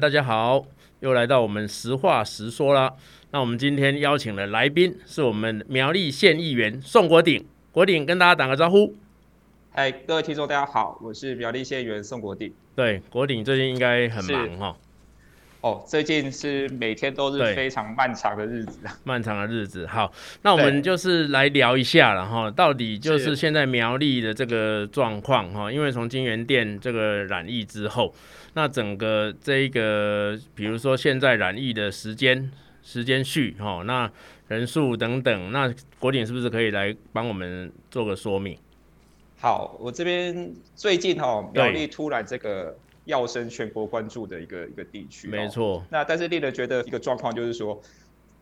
大家好，又来到我们实话实说啦。那我们今天邀请的来宾是我们苗栗县议员宋国鼎，国鼎跟大家打个招呼。嗨，各位听众大家好，我是苗栗县议员宋国鼎。对，国鼎最近应该很忙哈。哦，最近是每天都是非常漫长的日子，漫长的日子。好，那我们就是来聊一下了哈，到底就是现在苗栗的这个状况哈，因为从金源店这个染疫之后，那整个这一个，比如说现在染疫的时间、时间序哈，那人数等等，那国鼎是不是可以来帮我们做个说明？好，我这边最近哈苗栗突然这个。跃升全国关注的一个一个地区，没错。那但是令人觉得一个状况就是说，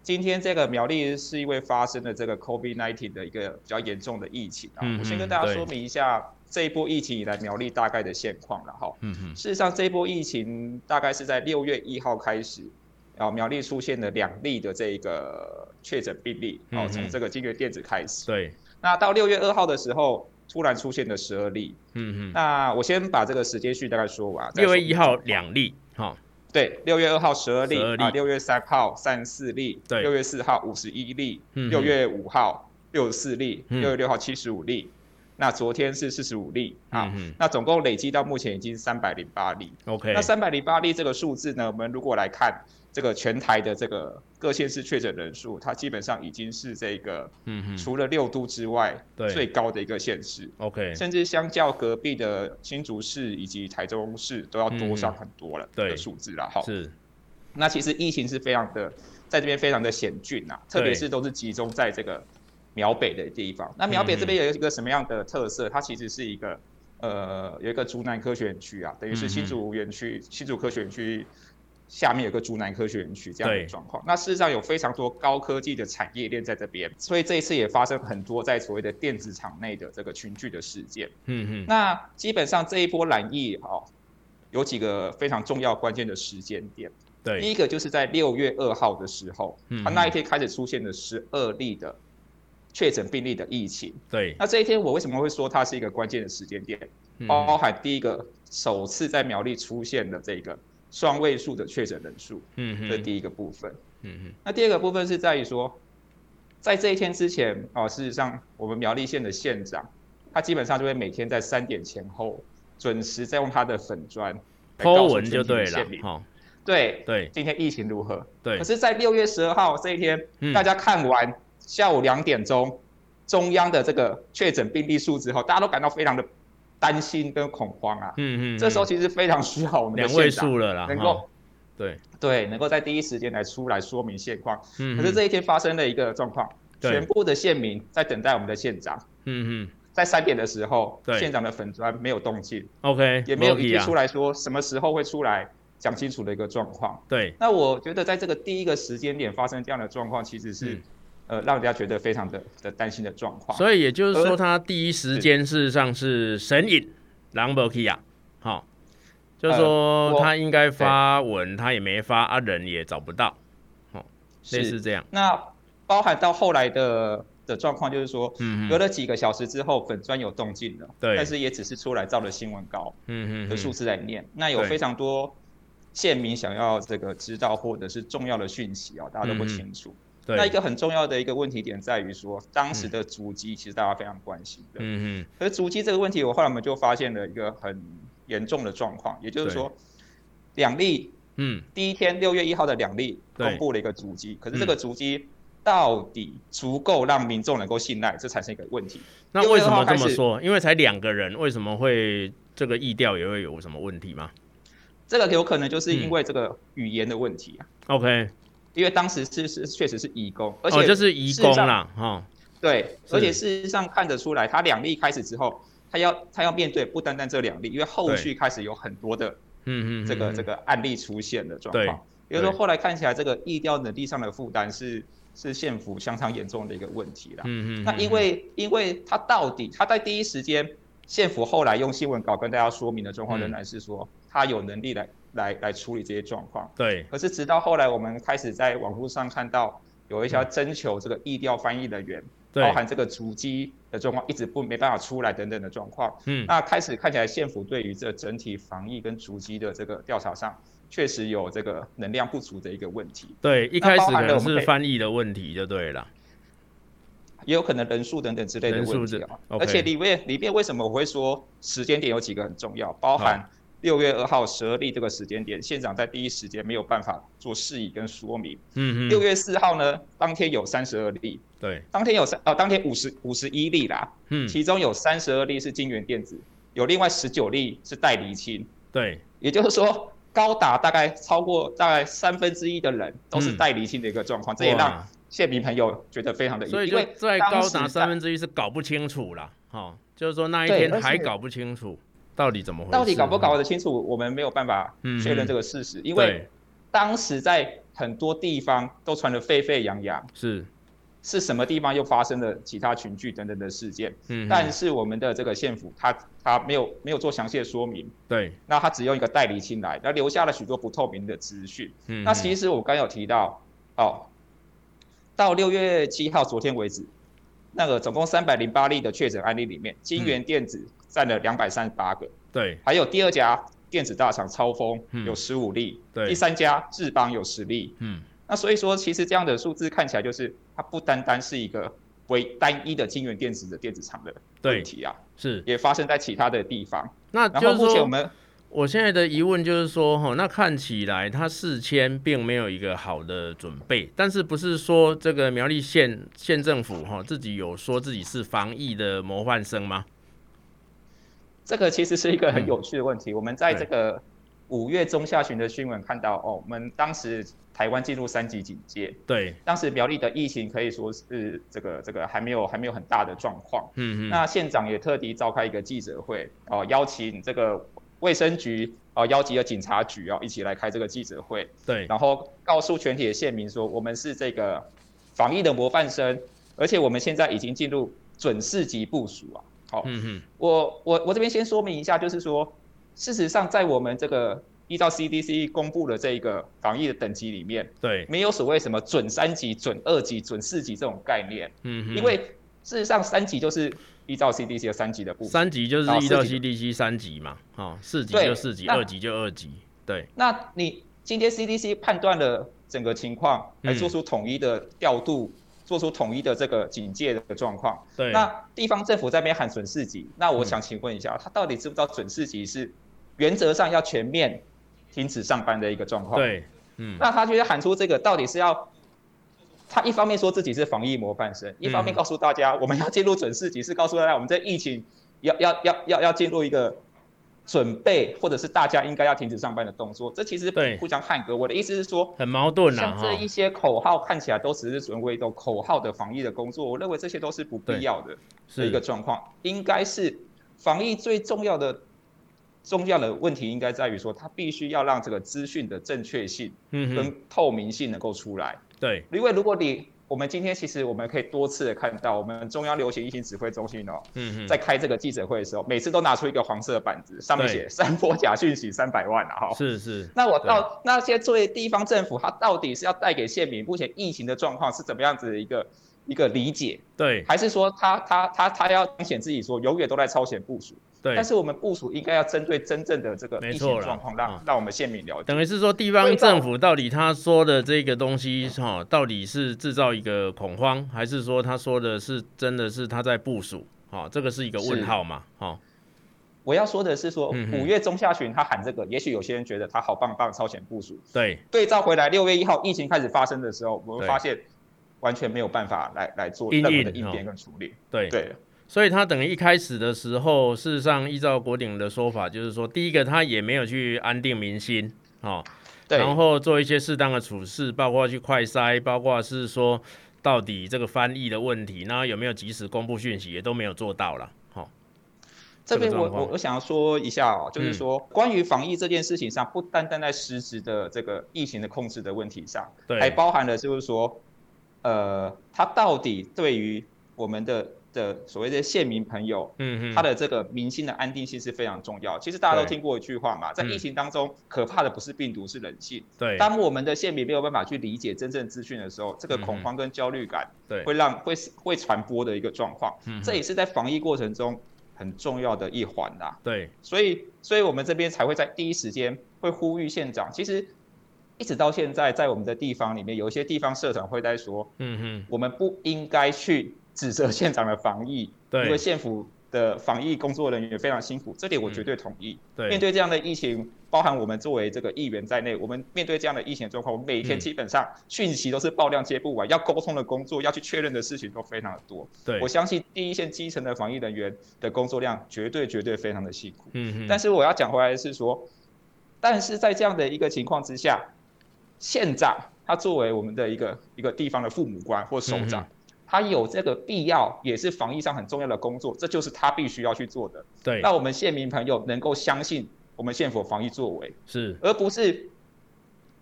今天这个苗栗是因为发生了这个 COVID-19 的一个比较严重的疫情啊。嗯、我先跟大家说明一下这一波疫情以来苗栗大概的现况了哈。嗯嗯。事实上，这一波疫情大概是在六月一号开始，然后苗栗出现了两例的这个确诊病例，哦，从这个京元电子开始。对。那到六月二号的时候。突然出现的十二例，嗯嗯，那我先把这个时间序大概说完。六月一号两例，哈，对，六月二号十二例，啊，六月三号三十四例，对，六月四号五十一例，六月五号六十四例，六月六号七十五例，那昨天是四十五例，啊，那总共累计到目前已经三百零八例。OK，那三百零八例这个数字呢，我们如果来看。这个全台的这个各县市确诊人数，它基本上已经是这个，嗯除了六都之外，最高的一个县市。OK，甚至相较隔壁的新竹市以及台中市，都要多上很多了的数字了。哈，是。那其实疫情是非常的，在这边非常的险峻呐，特别是都是集中在这个苗北的地方。那苗北这边有一个什么样的特色？它其实是一个，呃，有一个竹南科学园区啊，等于是新竹园区、新竹科学园区。下面有个竹南科学园区这样的状况，那事实上有非常多高科技的产业链在这边，所以这一次也发生很多在所谓的电子厂内的这个群聚的事件。嗯嗯。那基本上这一波染疫哦，有几个非常重要关键的时间点。对。第一个就是在六月二号的时候，他那一天开始出现了十二例的确诊病例的疫情。对。那这一天我为什么会说它是一个关键的时间点？包含第一个首次在苗栗出现的这个。双位数的确诊人数，嗯，这第一个部分，嗯嗯，那第二个部分是在于说，在这一天之前，哦，事实上，我们苗栗县的县长，他基本上就会每天在三点前后准时在用他的粉专，po 文就对了，哦，对对，今天疫情如何？对，可是，在六月十二号这一天，大家看完下午两点钟中央的这个确诊病例数之后，大家都感到非常的。担心跟恐慌啊，嗯嗯，这时候其实非常需要我们两位数了啦，能够，对对，能够在第一时间来出来说明现况。嗯，可是这一天发生了一个状况，全部的县民在等待我们的县长。嗯嗯，在三点的时候，县长的粉砖没有动静，OK，也没有一句出来说什么时候会出来讲清楚的一个状况。对，那我觉得在这个第一个时间点发生这样的状况，其实是。呃，让人家觉得非常的的担心的状况。所以也就是说，他第一时间事实上是神隐，狼博基亚，好，就是说他应该发文，他也没发，啊，人也找不到，好，类似这样。那包含到后来的的状况，就是说，隔了几个小时之后，粉砖有动静了，对，但是也只是出来照了新闻稿，嗯嗯，的数字来念。那有非常多县民想要这个知道或者是重要的讯息哦，大家都不清楚。对那一个很重要的一个问题点在于说，当时的足迹其实大家非常关心的。嗯嗯。可是足迹这个问题，我后来我们就发现了一个很严重的状况，也就是说，两例，嗯，第一天六月一号的两例公布了一个足迹，可是这个足迹到底足够让民众能够信赖，这产生一个问题。那为什么这么说？因为才两个人，为什么会这个意调也会有什么问题吗？这个有可能就是因为这个语言的问题啊。OK。因为当时是是确实是移工，而且就是移工啦，哈，对，而且事实上看得出来，他两例开始之后，他要他要面对不单单这两例，因为后续开始有很多的，嗯嗯，这个这个案例出现的状况，比如说后来看起来这个疫调能力上的负担是是县府相当严重的一个问题啦，嗯嗯，那因为因为他到底他在第一时间，县府后来用新闻稿跟大家说明的状况仍然是说他有能力来。来来处理这些状况，对。可是直到后来，我们开始在网络上看到有一些征求这个意调翻译人员，对包含这个足迹的状况，一直不没办法出来等等的状况。嗯。那开始看起来县府对于这整体防疫跟足迹的这个调查上，确实有这个能量不足的一个问题。对，一开始可能是翻译的问题就对了，也有可能人数等等之类的问题啊。而且里面里面为什么我会说时间点有几个很重要，包含。六月二号十二例这个时间点，县长在第一时间没有办法做释疑跟说明。嗯嗯。六月四号呢，当天有三十二例。对。当天有三哦，当天五十五十一例啦。嗯。其中有三十二例是京元电子，有另外十九例是待厘清。对。也就是说，高达大概超过大概三分之一的人都是待厘清的一个状况，嗯、这也让县民朋友觉得非常的。所以就在高达三分之一是搞不清楚啦。哦，就是说那一天还搞不清楚。到底怎么回事？到底搞不搞得清楚？我们没有办法确认这个事实，嗯、因为当时在很多地方都传得沸沸扬扬，是是什么地方又发生了其他群聚等等的事件？嗯，但是我们的这个县府他他没有没有做详细的说明，对，那他只用一个代理清来，那留下了许多不透明的资讯。嗯，那其实我刚有提到，哦，到六月七号昨天为止，那个总共三百零八例的确诊案例里面，金元电子。嗯占了两百三十八个，对，还有第二家电子大厂超丰有十五例，嗯，对，第三家智邦有十例，嗯，那所以说其实这样的数字看起来就是它不单单是一个为单一的京元电子的电子厂的问题啊，是。也发生在其他的地方。那就是说，然后目前我们我现在的疑问就是说，哈，那看起来它事前并没有一个好的准备，但是不是说这个苗栗县县政府哈自己有说自己是防疫的模范生吗？这个其实是一个很有趣的问题。嗯、我们在这个五月中下旬的新闻看到，哦，我们当时台湾进入三级警戒，对，当时苗栗的疫情可以说是这个这个还没有还没有很大的状况。嗯嗯。那县长也特地召开一个记者会，哦，邀请这个卫生局，哦，邀集了警察局，哦，一起来开这个记者会。对。然后告诉全体的县民说，我们是这个防疫的模范生，而且我们现在已经进入准四级部署啊。好，嗯哼，我我我这边先说明一下，就是说，事实上，在我们这个依照 CDC 公布的这一个防疫的等级里面，对，没有所谓什么准三级、准二级、准四级这种概念，嗯哼，因为事实上三级就是依照 CDC 的三级的部分，三级就是依照 CDC 三级嘛，哦，四级就四级，二级就二级，对。那你今天 CDC 判断了整个情况，来做出统一的调度。嗯做出统一的这个警戒的状况。对。那地方政府在那边喊准四级，那我想请问一下，嗯、他到底知不知道准四级是原则上要全面停止上班的一个状况？对。嗯。那他觉得喊出这个，到底是要他一方面说自己是防疫模范生，一方面告诉大家我们要进入准四级，是告诉大家我们这疫情要要要要要进入一个。准备，或者是大家应该要停止上班的动作，这其实互相捍格。我的意思是说，很矛盾啊。像这一些口号看起来都只是纯为一种口号的防疫的工作，我认为这些都是不必要的是一个状况。应该是防疫最重要的重要的问题，应该在于说，它必须要让这个资讯的正确性跟透明性能够出来。对，因为如果你我们今天其实我们可以多次的看到，我们中央流行疫情指挥中心哦，在开这个记者会的时候，每次都拿出一个黄色的板子，上面写“散播假讯息三百万”啊，哈，是是。那我到那些作为地方政府，它到底是要带给县民目前疫情的状况是怎么样子的一个一个理解？对，还是说他他他他要彰显自己说永远都在超前部署？对，但是我们部署应该要针对真正的这个疫情状况，让让我们县民了解。等于是说，地方政府到底他说的这个东西哈，到底是制造一个恐慌，还是说他说的是真的是他在部署？哈，这个是一个问号嘛？哈，我要说的是说，五月中下旬他喊这个，也许有些人觉得他好棒棒，超前部署。对，对照回来，六月一号疫情开始发生的时候，我们发现完全没有办法来来做任何的应变跟处理。对对。所以他等于一开始的时候，事实上依照国鼎的说法，就是说，第一个他也没有去安定民心，哦，对，然后做一些适当的处事，包括去快筛，包括是说到底这个翻译的问题，那有没有及时公布讯息，也都没有做到了，哦。这边我我我想要说一下哦，就是说关于防疫这件事情上，不单单在实质的这个疫情的控制的问题上，对，还包含了就是说，呃，他到底对于我们的。的所谓的县民朋友，嗯嗯，他的这个民心的安定性是非常重要。其实大家都听过一句话嘛，在疫情当中，可怕的不是病毒，是人性。对，当我们的县民没有办法去理解真正资讯的时候，这个恐慌跟焦虑感，对，会让会会传播的一个状况。嗯，这也是在防疫过程中很重要的一环啦。对，所以所以我们这边才会在第一时间会呼吁县长，其实一直到现在，在我们的地方里面，有一些地方社团会在说，嗯哼，我们不应该去指责县长的防疫，对，因为县府。的防疫工作人员也非常辛苦，这点我绝对同意。嗯、对，面对这样的疫情，包含我们作为这个议员在内，我们面对这样的疫情状况，我们每天基本上讯息都是爆量接不完，要沟通的工作，要去确认的事情都非常的多。对，我相信第一线基层的防疫人员的工作量绝对绝对非常的辛苦。嗯哼。但是我要讲回来的是说，但是在这样的一个情况之下，县长他作为我们的一个一个地方的父母官或首长。嗯他有这个必要，也是防疫上很重要的工作，这就是他必须要去做的。对，让我们县民朋友能够相信我们县府防疫作为，是，而不是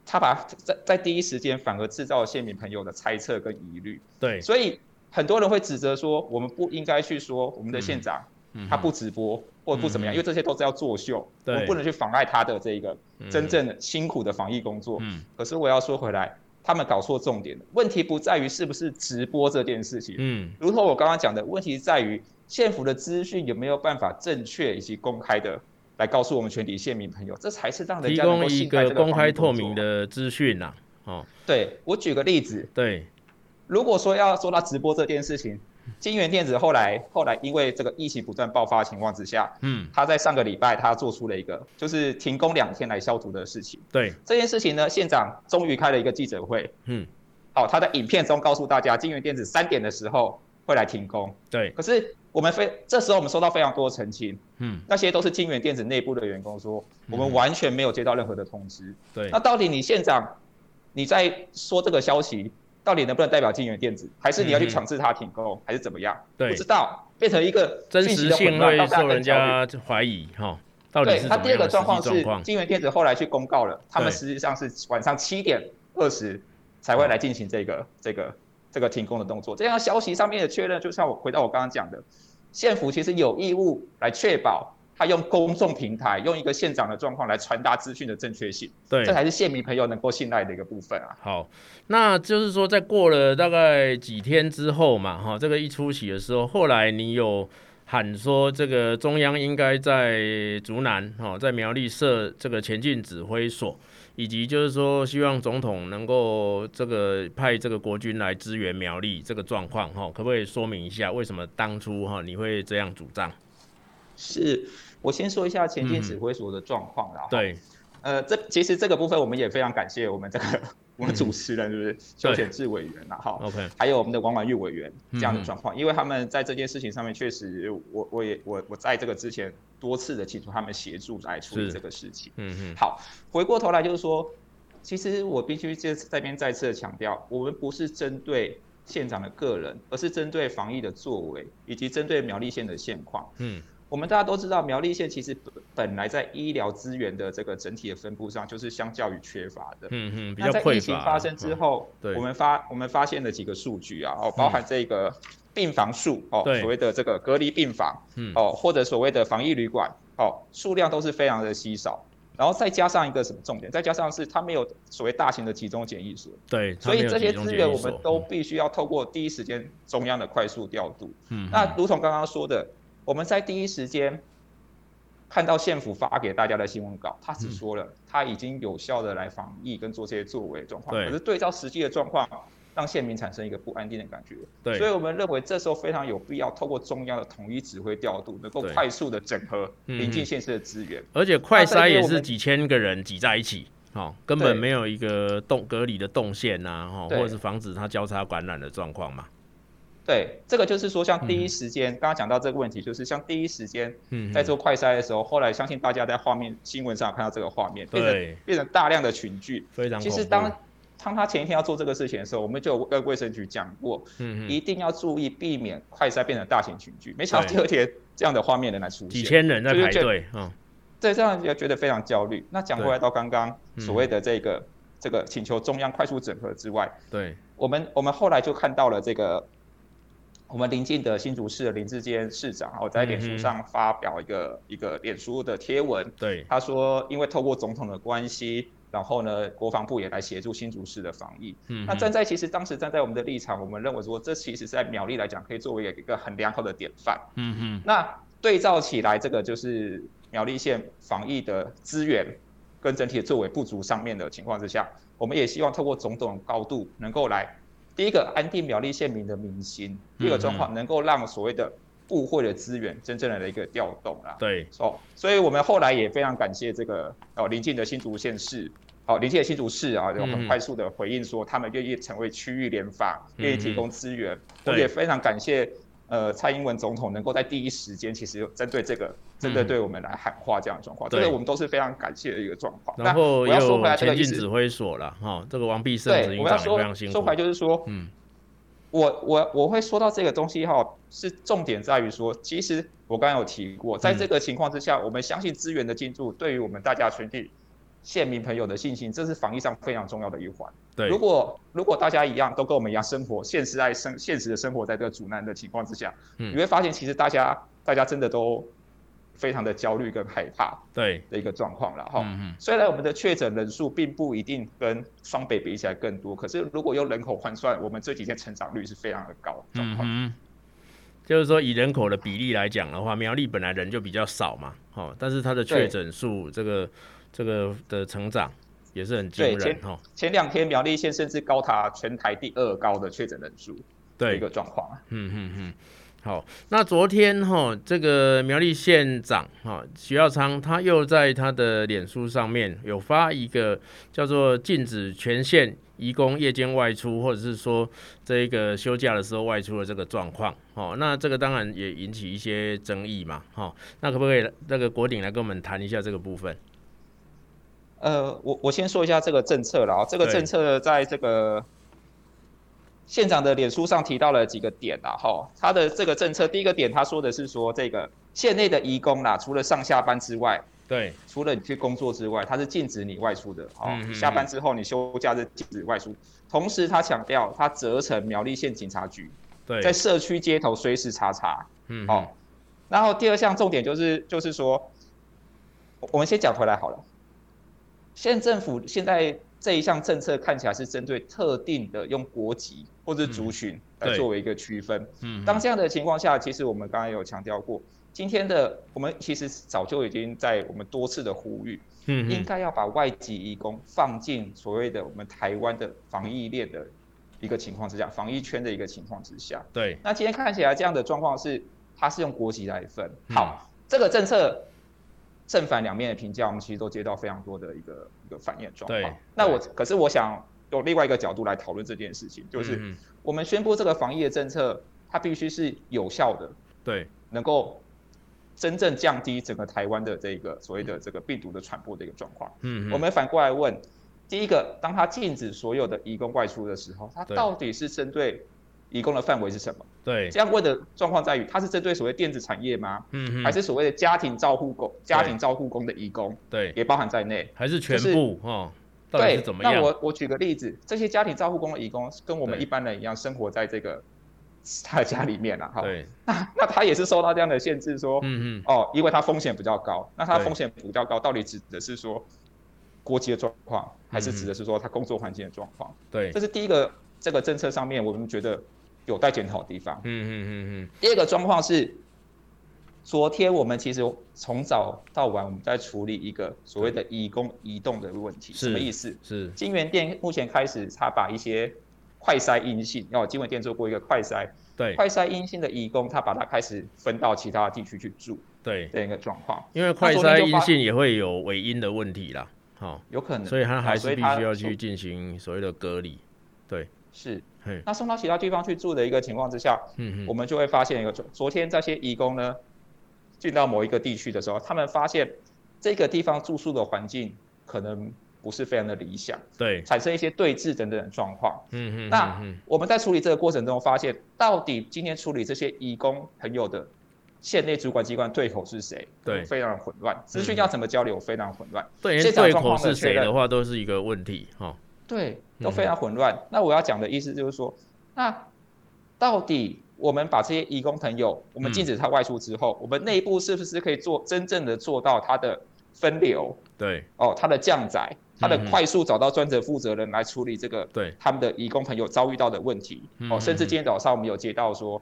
他把在在第一时间反而制造了县民朋友的猜测跟疑虑。对，所以很多人会指责说，我们不应该去说我们的县长他不直播或不怎么样，因为这些都是要作秀，我们不能去妨碍他的这个真正辛苦的防疫工作。嗯，可是我要说回来。他们搞错重点了，问题不在于是不是直播这件事情，嗯，如同我刚刚讲的，问题在于县府的资讯有没有办法正确以及公开的来告诉我们全体县民朋友，这才是让人家能够信赖这个公开透明的资讯呐。哦，对，我举个例子，对，如果说要说到直播这件事情。京元电子后来后来因为这个疫情不断爆发的情况之下，嗯，他在上个礼拜他做出了一个就是停工两天来消毒的事情。对这件事情呢，县长终于开了一个记者会，嗯，好，他在影片中告诉大家，金源电子三点的时候会来停工。对，可是我们非这时候我们收到非常多的澄清，嗯，那些都是金源电子内部的员工说，我们完全没有接到任何的通知。对，那到底你县长你在说这个消息？到底能不能代表金元电子，还是你要去强制它停工，嗯、还是怎么样？对，不知道，变成一个真实性会受人家怀疑哈。对，他第二个状况是金元电子后来去公告了，他们实际上是晚上七点二十才会来进行这个、嗯、这个这个停工的动作。这样消息上面的确认，就像我回到我刚刚讲的，县府其实有义务来确保。他用公众平台，用一个县长的状况来传达资讯的正确性，对，这才是县民朋友能够信赖的一个部分啊。好，那就是说，在过了大概几天之后嘛，哈，这个一出席的时候，后来你有喊说，这个中央应该在竹南，哈，在苗栗设这个前进指挥所，以及就是说，希望总统能够这个派这个国军来支援苗栗这个状况，哈，可不可以说明一下，为什么当初哈你会这样主张？是。我先说一下前进指挥所的状况啦。对，呃，这其实这个部分我们也非常感谢我们这个我们主持人，是不是邱显智委员啦？哈，OK，还有我们的王婉玉委员这样的状况，因为他们在这件事情上面确实，我我也我我在这个之前多次的请求他们协助来处理这个事情。嗯嗯。好，回过头来就是说，其实我必须这这边再次的强调，我们不是针对县长的个人，而是针对防疫的作为，以及针对苗栗县的现况。嗯。我们大家都知道，苗栗县其实本来在医疗资源的这个整体的分布上，就是相较于缺乏的。嗯嗯，比较匮乏。那在疫情发生之后，我们发我们发现了几个数据啊，哦，包含这个病房数哦，所谓的这个隔离病房，嗯哦，或者所谓的防疫旅馆，哦，数量都是非常的稀少。然后再加上一个什么重点？再加上是它没有所谓大型的集中检疫所。对。所以这些资源我们都必须要透过第一时间中央的快速调度。嗯。那如同刚刚说的。我们在第一时间看到县府发给大家的新闻稿，他只说了他已经有效的来防疫跟做这些作为状况，可是对照实际的状况，让县民产生一个不安定的感觉。对，所以我们认为这时候非常有必要透过中央的统一指挥调度，能够快速的整合邻近县市的资源。而且快筛也是几千个人挤在一起，哦，根本没有一个动隔离的动线呐，哈，或者是防止它交叉感染的状况嘛。对，这个就是说，像第一时间，刚刚讲到这个问题，就是像第一时间在做快筛的时候，后来相信大家在画面新闻上看到这个画面，变成变成大量的群聚。非常。其实当当他前一天要做这个事情的时候，我们就跟卫生局讲过，嗯，一定要注意避免快筛变成大型群聚。没想到第二天这样的画面仍然出现，几千人在排队，嗯，对，这样也觉得非常焦虑。那讲回来到刚刚所谓的这个这个请求中央快速整合之外，对，我们我们后来就看到了这个。我们邻近的新竹市的林志坚市长，我在脸书上发表一个、嗯、一个脸书的贴文，对，他说，因为透过总统的关系，然后呢，国防部也来协助新竹市的防疫。嗯，那站在其实当时站在我们的立场，我们认为说，这其实在苗栗来讲，可以作为一个很良好的典范。嗯嗯，那对照起来，这个就是苗栗县防疫的资源。跟整体的作为不足上面的情况之下，我们也希望透过种种高度，能够来第一个安定苗栗县民的民心，第二个状况能够让所谓的部会的资源真正的一个调动啦。对，哦，所以我们后来也非常感谢这个哦邻近的新竹县市，好邻近的新竹市啊，就很快速的回应说他们愿意成为区域联防，愿意提供资源，我也非常感谢。呃，蔡英文总统能够在第一时间，其实有针对这个，针对对我们来喊话这样的状况，这个我们都是非常感谢的一个状况。然后我要说回来，前进指挥所了哈，这个王必胜执行长也非常辛苦。说回来就是说，嗯，我我我会说到这个东西哈，是重点在于说，其实我刚刚有提过，在这个情况之下，我们相信资源的进驻对于我们大家全体。县民朋友的信心，这是防疫上非常重要的一环。对，如果如果大家一样都跟我们一样生活，现实在生现实的生活在这个阻难的情况之下，嗯，你会发现其实大家大家真的都非常的焦虑跟害怕，对的一个状况了哈。虽然我们的确诊人数并不一定跟双北比起来更多，可是如果用人口换算，我们这几天成长率是非常的高。嗯嗯。就是说以人口的比例来讲的话，苗栗本来人就比较少嘛，哦，但是它的确诊数这个。这个的成长也是很惊人哈。前两天苗栗县甚至高达全台第二高的确诊人数，对一个状况。嗯嗯嗯。好，那昨天哈，这个苗栗县长哈徐耀昌他又在他的脸书上面有发一个叫做禁止全县移工夜间外出，或者是说这个休假的时候外出的这个状况。哦，那这个当然也引起一些争议嘛。哈，那可不可以那个国鼎来跟我们谈一下这个部分？呃，我我先说一下这个政策了啊，这个政策在这个县长的脸书上提到了几个点啊，哈，他的这个政策第一个点，他说的是说这个县内的移工啦，除了上下班之外，对，除了你去工作之外，他是禁止你外出的，哦，下班之后你休假是禁止外出，同时他强调他责成苗栗县警察局，对，在社区街头随时查查，嗯，哦，然后第二项重点就是就是说，我们先讲回来好了。县政府现在这一项政策看起来是针对特定的用国籍或者族群来作为一个区分。嗯，当这样的情况下，其实我们刚才有强调过，今天的我们其实早就已经在我们多次的呼吁，嗯，应该要把外籍移工放进所谓的我们台湾的防疫链的一个情况之下，防疫圈的一个情况之下。对。那今天看起来这样的状况是，它是用国籍来分。好，这个政策。正反两面的评价，我们其实都接到非常多的一个一个反应状况。那我可是我想用另外一个角度来讨论这件事情，就是我们宣布这个防疫的政策，它必须是有效的，对，能够真正降低整个台湾的这个所谓的这个病毒的传播的一个状况。嗯，我们反过来问，第一个，当它禁止所有的移工外出的时候，它到底是针对？移工的范围是什么？对，这样问的状况在于，它是针对所谓电子产业吗？嗯，还是所谓的家庭照护工、家庭照护工的义工？对，也包含在内，还是全部？哦，对，怎么样？那我我举个例子，这些家庭照护工的义工跟我们一般人一样，生活在这个 他的家里面了，哈。对，那那他也是受到这样的限制，说，嗯嗯，哦，因为他风险比较高。那他风险比较高，到底指的是说国籍的状况，还是指的是说他工作环境的状况？对，这是第一个，这个政策上面我们觉得。有待检讨的地方。嗯嗯嗯嗯。第二个状况是，昨天我们其实从早到晚我们在处理一个所谓的移工移动的问题，什么意思？是金源店目前开始，他把一些快筛阴性，要京元店做过一个快筛，对，快筛阴性的移工，他把它开始分到其他地区去住，对，这样一个状况。因为快筛阴性也会有尾音的问题啦，好，有可能，所以他还是必须要去进行所谓的隔离，对，是。那送到其他地方去住的一个情况之下，嗯，我们就会发现一个，昨天这些义工呢，进到某一个地区的时候，他们发现这个地方住宿的环境可能不是非常的理想，对，产生一些对峙等等的状况，嗯嗯，那我们在处理这个过程中发现，到底今天处理这些义工朋友的县内主管机关对口是谁？对，非常的混乱，资讯要怎么交流非常混乱，对，对口是谁的？话都是一个问题，哈。对，都非常混乱。嗯、那我要讲的意思就是说，那到底我们把这些移工朋友，我们禁止他外出之后，嗯、我们内部是不是可以做真正的做到他的分流？对，哦，他的降载，他的快速找到专责负责人来处理这个，对，他们的移工朋友遭遇到的问题。嗯、哦，甚至今天早上我们有接到说，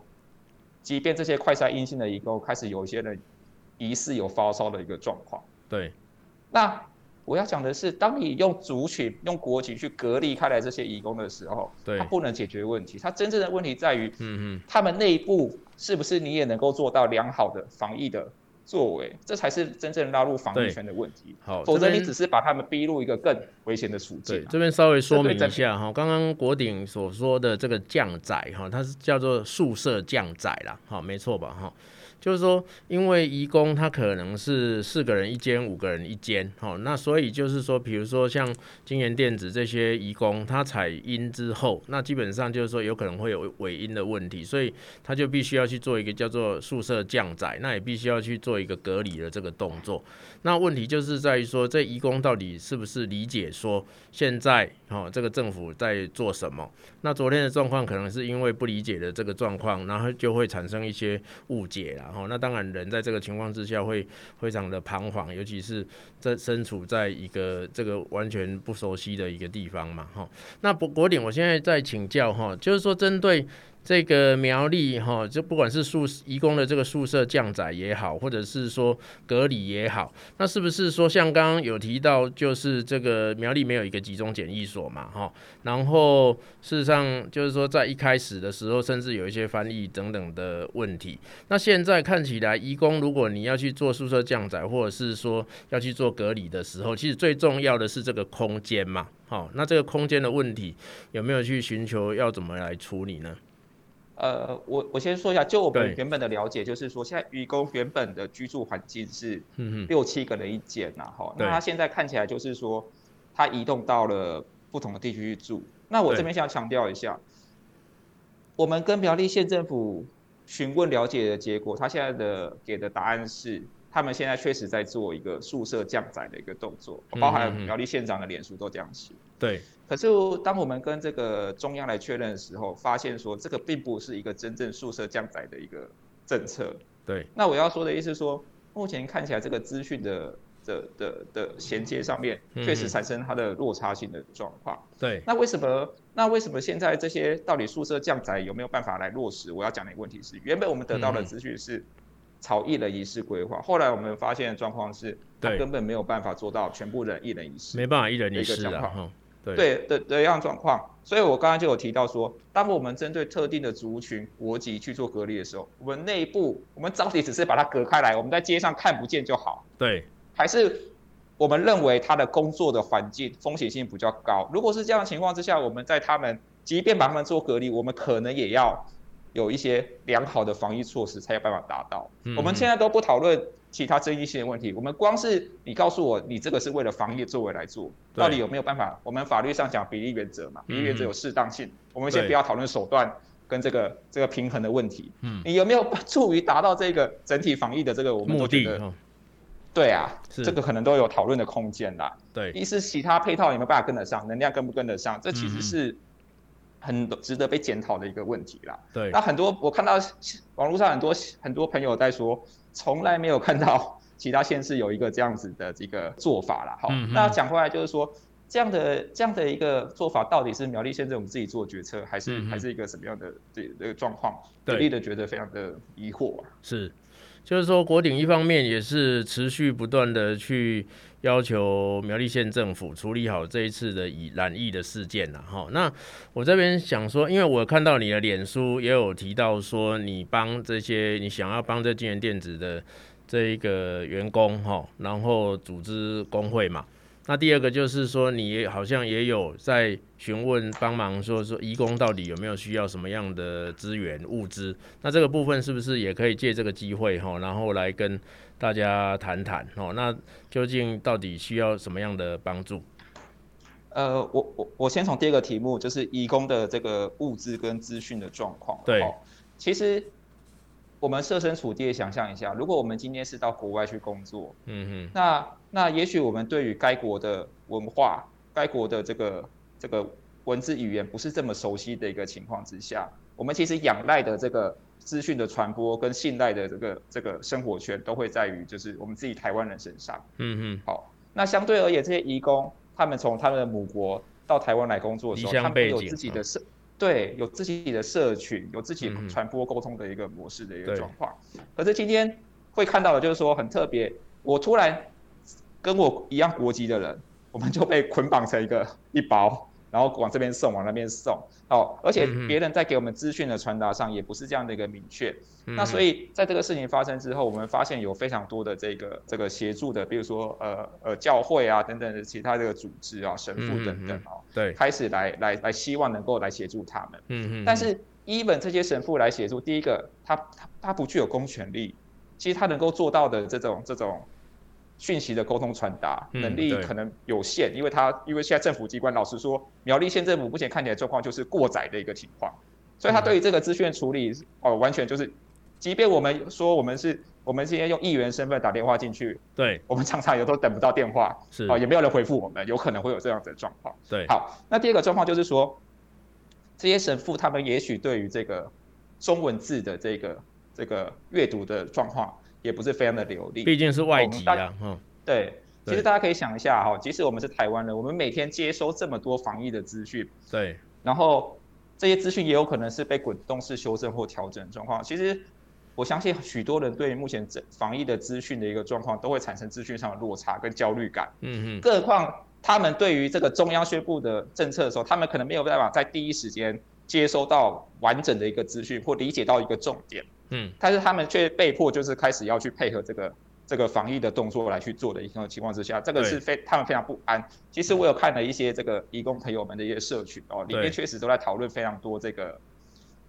即便这些快筛阴性的移工开始有一些人疑似有发烧的一个状况。对，那。我要讲的是，当你用族群、用国籍去隔离开来这些移工的时候，对，它不能解决问题。它真正的问题在于，嗯嗯，他们内部是不是你也能够做到良好的防疫的作为，这才是真正拉入防疫圈的问题。好，否则你只是把他们逼入一个更危险的处境。对，这边稍微说明一下哈，刚刚国鼎所说的这个降载哈，它是叫做宿舍降载啦，好，没错吧哈？就是说，因为移工他可能是四个人一间，五个人一间，好，那所以就是说，比如说像金元电子这些移工，他采阴之后，那基本上就是说有可能会有尾音的问题，所以他就必须要去做一个叫做宿舍降载，那也必须要去做一个隔离的这个动作。那问题就是在于说，这移工到底是不是理解说现在哦这个政府在做什么？那昨天的状况可能是因为不理解的这个状况，然后就会产生一些误解啦。哦，那当然，人在这个情况之下会非常的彷徨，尤其是在身处在一个这个完全不熟悉的一个地方嘛。哈，那不国鼎，我现在在请教哈，就是说针对。这个苗栗哈，就不管是宿移工的这个宿舍降载也好，或者是说隔离也好，那是不是说像刚刚有提到，就是这个苗栗没有一个集中检疫所嘛哈？然后事实上就是说在一开始的时候，甚至有一些翻译等等的问题。那现在看起来，移工如果你要去做宿舍降载，或者是说要去做隔离的时候，其实最重要的是这个空间嘛。好，那这个空间的问题有没有去寻求要怎么来处理呢？呃，我我先说一下，就我们原本的了解，就是说现在移工原本的居住环境是六七个人一间呐，哈，那他现在看起来就是说他移动到了不同的地区去住。那我这边想强调一下，我们跟苗栗县政府询问了解的结果，他现在的给的答案是。他们现在确实在做一个宿舍降载的一个动作，包含苗栗县长的脸书都这样写。对。可是当我们跟这个中央来确认的时候，发现说这个并不是一个真正宿舍降载的一个政策。对。那我要说的意思是说，目前看起来这个资讯的的的的衔接上面，确实产生它的落差性的状况。对。那为什么？那为什么现在这些到底宿舍降载有没有办法来落实？我要讲的一个问题是，原本我们得到的资讯是。朝一人一室规划，后来我们发现的状况是，他根本没有办法做到全部人一人一室，没办法一人一室的状况。对对的的样状况，所以我刚刚就有提到说，当我们针对特定的族群国籍去做隔离的时候，我们内部我们到底只是把它隔开来，我们在街上看不见就好。对，还是我们认为他的工作的环境风险性比较高？如果是这样的情况之下，我们在他们即便把他们做隔离，我们可能也要。有一些良好的防疫措施才有办法达到。嗯、我们现在都不讨论其他争议性的问题，我们光是你告诉我，你这个是为了防疫作为来做，到底有没有办法？我们法律上讲比例原则嘛，比例原则有适当性。嗯、我们先不要讨论手段跟这个这个平衡的问题。嗯，你有没有助于达到这个整体防疫的这个我们都觉得？目的。对啊，这个可能都有讨论的空间啦。对，一是其他配套有没有办法跟得上，能量跟不跟得上？这其实是。很值得被检讨的一个问题啦。对，那很多我看到网络上很多很多朋友在说，从来没有看到 其他县市有一个这样子的这个做法啦。好，嗯、那讲回来就是说，这样的这样的一个做法，到底是苗栗县政府自己做决策，还是、嗯、还是一个什么样的这这个状况？对，立的觉得非常的疑惑、啊。是，就是说国鼎一方面也是持续不断的去。要求苗栗县政府处理好这一次的以染疫的事件了哈。那我这边想说，因为我看到你的脸书也有提到说，你帮这些你想要帮这金元电子的这一个员工哈，然后组织工会嘛。那第二个就是说，你好像也有在询问帮忙说说义工到底有没有需要什么样的资源物资。那这个部分是不是也可以借这个机会哈，然后来跟。大家谈谈哦，那究竟到底需要什么样的帮助？呃，我我我先从第二个题目，就是义工的这个物资跟资讯的状况。对，其实我们设身处地的想象一下，如果我们今天是到国外去工作，嗯哼，那那也许我们对于该国的文化、该国的这个这个文字语言不是这么熟悉的一个情况之下，我们其实仰赖的这个。资讯的传播跟信赖的这个这个生活圈都会在于就是我们自己台湾人身上。嗯嗯。好，那相对而言，这些移工他们从他们的母国到台湾来工作的时候，他们有自己的社，嗯、对，有自己的社群，有自己传播沟通的一个模式的一个状况。嗯、可是今天会看到的就是说很特别，我突然跟我一样国籍的人，我们就被捆绑成一个 一包。然后往这边送，往那边送，哦，而且别人在给我们资讯的传达上也不是这样的一个明确。嗯、那所以在这个事情发生之后，我们发现有非常多的这个这个协助的，比如说呃呃教会啊等等的其他这个组织啊神父等等哦，对，开始来来来希望能够来协助他们。嗯嗯。但是 even 这些神父来协助，第一个他他他不具有公权力，其实他能够做到的这种这种。讯息的沟通传达能力可能有限，嗯、因为他因为现在政府机关老实说，苗栗县政府目前看起来状况就是过载的一个情况，所以他对于这个资讯处理、嗯、哦，完全就是，即便我们说我们是我们今天用议员身份打电话进去，对，我们常常有都等不到电话，是。哦，也没有人回复我们，有可能会有这样子的状况。对，好，那第二个状况就是说，这些神父他们也许对于这个中文字的这个这个阅读的状况。也不是非常的流利，毕竟是外籍啊。嗯，对，其实大家可以想一下哈，即使我们是台湾人，我们每天接收这么多防疫的资讯，对，然后这些资讯也有可能是被滚动式修正或调整的状况。其实我相信许多人对于目前这防疫的资讯的一个状况，都会产生资讯上的落差跟焦虑感。嗯嗯。更何况他们对于这个中央宣布的政策的时候，他们可能没有办法在第一时间接收到完整的一个资讯或理解到一个重点。嗯，但是他们却被迫就是开始要去配合这个这个防疫的动作来去做的一个情况之下，这个是非他们非常不安。其实我有看了一些这个义工朋友们的一些社群哦，里面确实都在讨论非常多这个，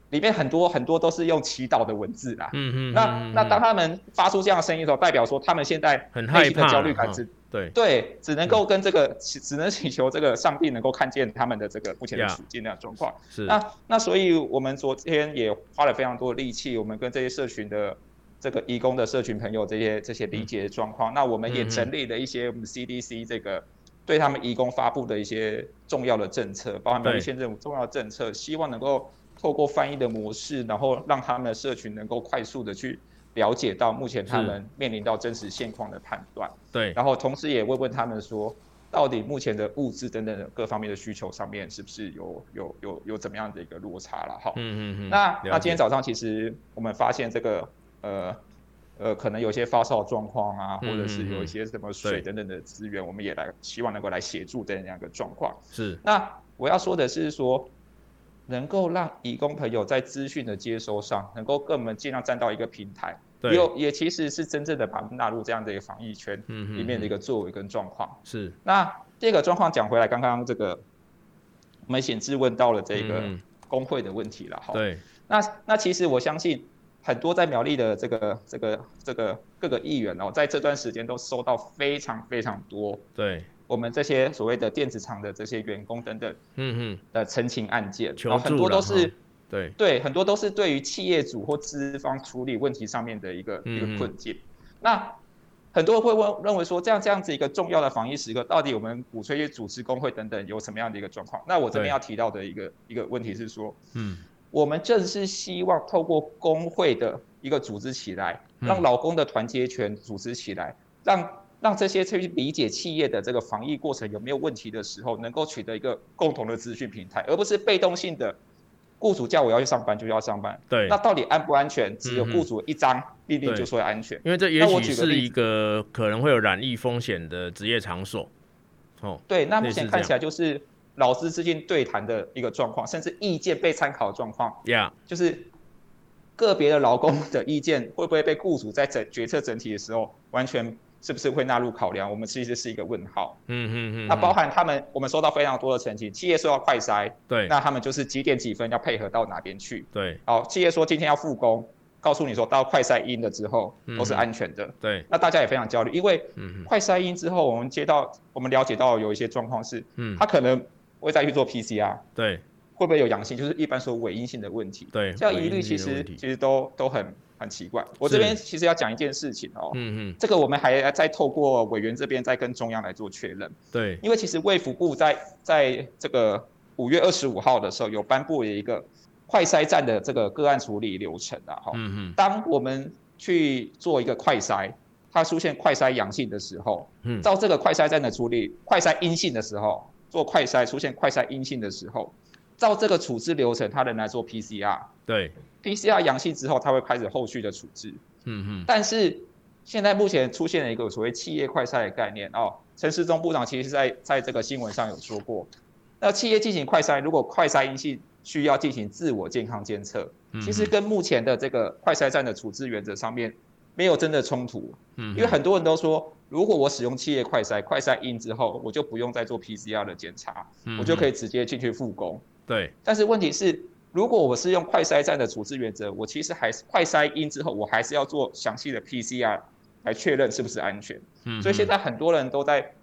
里面很多很多都是用祈祷的文字啦。嗯嗯。那那当他们发出这样的声音的时候，代表说他们现在很害怕，焦虑感是。对对，只能够跟这个，只能请求这个上帝能够看见他们的这个目前的处境的状况。是。那那所以我们昨天也花了非常多的力气，我们跟这些社群的这个义工的社群朋友这些这些理解的状况，嗯、那我们也整理了一些我们 CDC 这个对他们义工发布的一些重要的政策，包含苗栗县政府重要的政策，希望能够透过翻译的模式，然后让他们的社群能够快速的去。了解到目前他们面临到真实现况的判断，对，然后同时也问问他们说，到底目前的物资等等各方面的需求上面是不是有有有有怎么样的一个落差了哈？嗯嗯嗯。那那今天早上其实我们发现这个呃呃可能有些发烧状况啊，或者是有一些什么水等等的资源，我们也来希望能够来协助这样一个状况。是。那我要说的是说。能够让义工朋友在资讯的接收上，能够跟我们尽量站到一个平台，对，有也其实是真正的把纳入这样的一个防疫圈里面的一个作为跟状况。是。那这个状况讲回来，刚刚这个我们显质问到了这个工会的问题了哈。对。那那其实我相信很多在苗栗的这个这个这个各个议员哦，在这段时间都收到非常非常多。对。我们这些所谓的电子厂的这些员工等等，嗯嗯的陈情案件，然后很多都是对对，很多都是对于企业主或资方处理问题上面的一个一个困境。那很多人会问认为说，这样这样子一个重要的防疫时刻，到底我们鼓吹去组织工会等等有什么样的一个状况？那我这边要提到的一个一个问题是说，嗯，我们正是希望透过工会的一个组织起来，让劳工的团结权组织起来，让。让这些去理解企业的这个防疫过程有没有问题的时候，能够取得一个共同的资讯平台，而不是被动性的，雇主叫我要去上班就要上班。对，那到底安不安全？只有雇主一张命令就说安全，因为这也许是一个可能会有染疫风险的职业场所。哦，对，那目前看起来就是劳资之间对谈的一个状况，甚至意见被参考的状况。Yeah，就是个别的劳工的意见会不会被雇主在整决策整体的时候完全。是不是会纳入考量？我们其实是一个问号。嗯嗯嗯。那包含他们，我们收到非常多的澄清，企业说要快筛，对，那他们就是几点几分要配合到哪边去？对。好，企业说今天要复工，告诉你说到快筛阴了之后都是安全的。对。那大家也非常焦虑，因为快筛阴之后，我们接到我们了解到有一些状况是，嗯，他可能会再去做 PCR。对。会不会有阳性？就是一般说伪阴性的问题。对。这样疑虑其实其实都都很。很奇怪，我这边其实要讲一件事情哦，嗯嗯，这个我们还在透过委员这边再跟中央来做确认，对，因为其实卫福部在在这个五月二十五号的时候有颁布了一个快筛站的这个个案处理流程啊，哈，嗯嗯，当我们去做一个快筛，它出现快筛阳性的时候，嗯，照这个快筛站的处理，快筛阴性的时候，做快筛出现快筛阴性的时候，照这个处置流程，它仍来做 PCR，对。PCR 阳性之后，他会开始后续的处置。嗯嗯。但是现在目前出现了一个所谓企业快筛的概念哦，陈时中部长其实在在这个新闻上有说过，那企业进行快筛，如果快筛阴性，需要进行自我健康监测，其实跟目前的这个快筛站的处置原则上面没有真的冲突，嗯因为很多人都说，如果我使用企业快筛，快筛阴之后，我就不用再做 PCR 的检查，我就可以直接进去复工。对，但是问题是，如果我是用快筛站的处置原则，我其实还是快筛阴之后，我还是要做详细的 PCR 来确认是不是安全。所以现在很多人都在，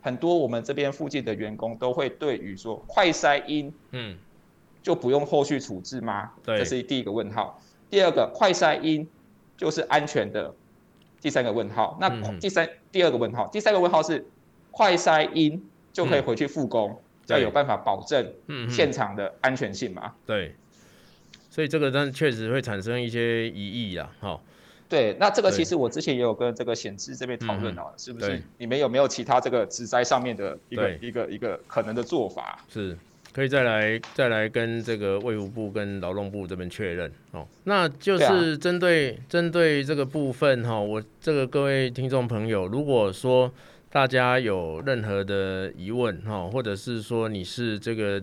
很多我们这边附近的员工都会对于说快筛阴，嗯。就不用后续处置吗？对，这是第一个问号。第二个，快筛阴就是安全的。第三个问号，那第三、嗯、第二个问号，第三个问号是快筛阴就可以回去复工，嗯、要有办法保证现场的安全性嘛？对，所以这个但确实会产生一些疑义啦。哈，对，那这个其实我之前也有跟这个显智这边讨论哦，是不是？你们有没有其他这个职灾上面的一个一个一个可能的做法？是。可以再来再来跟这个卫福部跟劳动部这边确认哦，那就是针对针对这个部分哈，我这个各位听众朋友，如果说大家有任何的疑问哈，或者是说你是这个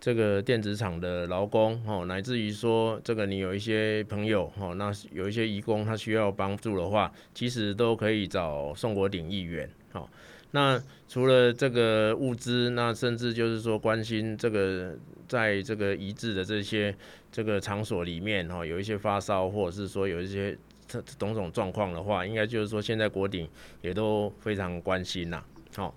这个电子厂的劳工哈，乃至于说这个你有一些朋友哈，那有一些移工他需要帮助的话，其实都可以找宋国鼎议员哈。那除了这个物资，那甚至就是说关心这个在这个移置的这些这个场所里面哈，有一些发烧或者是说有一些这种种状况的话，应该就是说现在国鼎也都非常关心呐。好，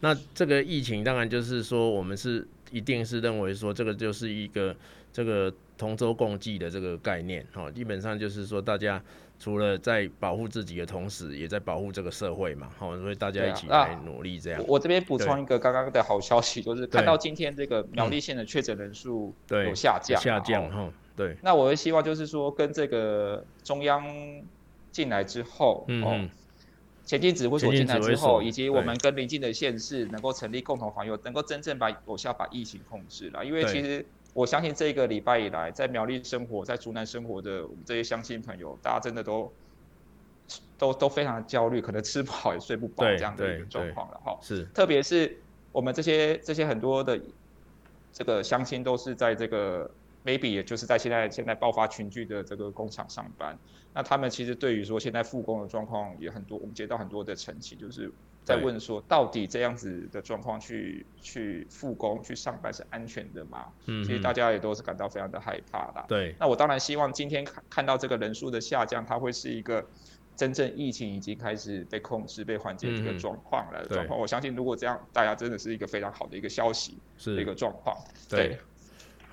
那这个疫情当然就是说我们是一定是认为说这个就是一个这个同舟共济的这个概念哈，基本上就是说大家。除了在保护自己的同时，也在保护这个社会嘛，好，所以大家一起来努力这样。啊、我这边补充一个刚刚的好消息，就是看到今天这个苗栗县的确诊人数有下降，下降哈，对。那我会希望就是说，跟这个中央进来之后，嗯，哦，前进指挥所进来之后，以及我们跟邻近的县市能够成立共同防疫，能够真正把有效把疫情控制了，因为其实。我相信这个礼拜以来，在苗栗生活、在竹南生活的我们这些乡亲朋友，大家真的都都都非常的焦虑，可能吃不好也睡不饱这样的一个状况了哈。是，特别是我们这些这些很多的这个乡亲，都是在这个 maybe 也就是在现在现在爆发群聚的这个工厂上班，那他们其实对于说现在复工的状况也很多，我们接到很多的陈情，就是。在问说，到底这样子的状况去去复工去上班是安全的吗？嗯，其实大家也都是感到非常的害怕的。对，那我当然希望今天看看到这个人数的下降，它会是一个真正疫情已经开始被控制、被缓解这个状况了状况。我相信，如果这样，大家真的是一个非常好的一个消息，是一个状况。对。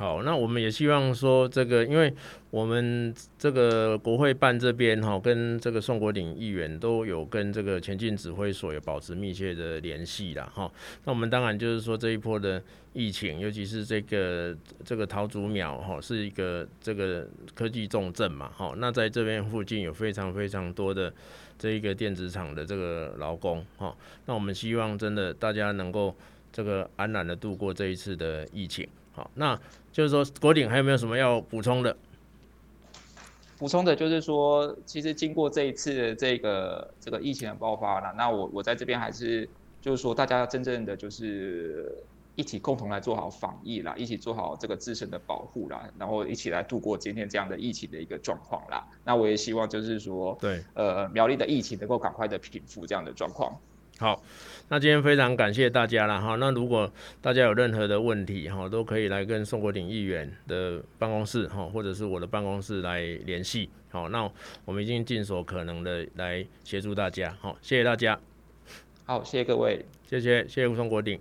好，那我们也希望说这个，因为我们这个国会办这边哈，跟这个宋国鼎议员都有跟这个前进指挥所有保持密切的联系啦哈。那我们当然就是说这一波的疫情，尤其是这个这个桃竹苗哈，是一个这个科技重镇嘛哈。那在这边附近有非常非常多的这一个电子厂的这个劳工哈。那我们希望真的大家能够这个安然的度过这一次的疫情。好，那就是说，国鼎还有没有什么要补充的？补充的就是说，其实经过这一次的这个这个疫情的爆发了，那我我在这边还是就是说，大家真正的就是一起共同来做好防疫啦，一起做好这个自身的保护啦，然后一起来度过今天这样的疫情的一个状况啦。那我也希望就是说，对，呃，苗栗的疫情能够赶快的平复这样的状况。好，那今天非常感谢大家了哈。那如果大家有任何的问题哈，都可以来跟宋国鼎议员的办公室哈，或者是我的办公室来联系。好，那我们已经尽所可能的来协助大家。好，谢谢大家。好，谢谢各位，谢谢谢谢宋国鼎。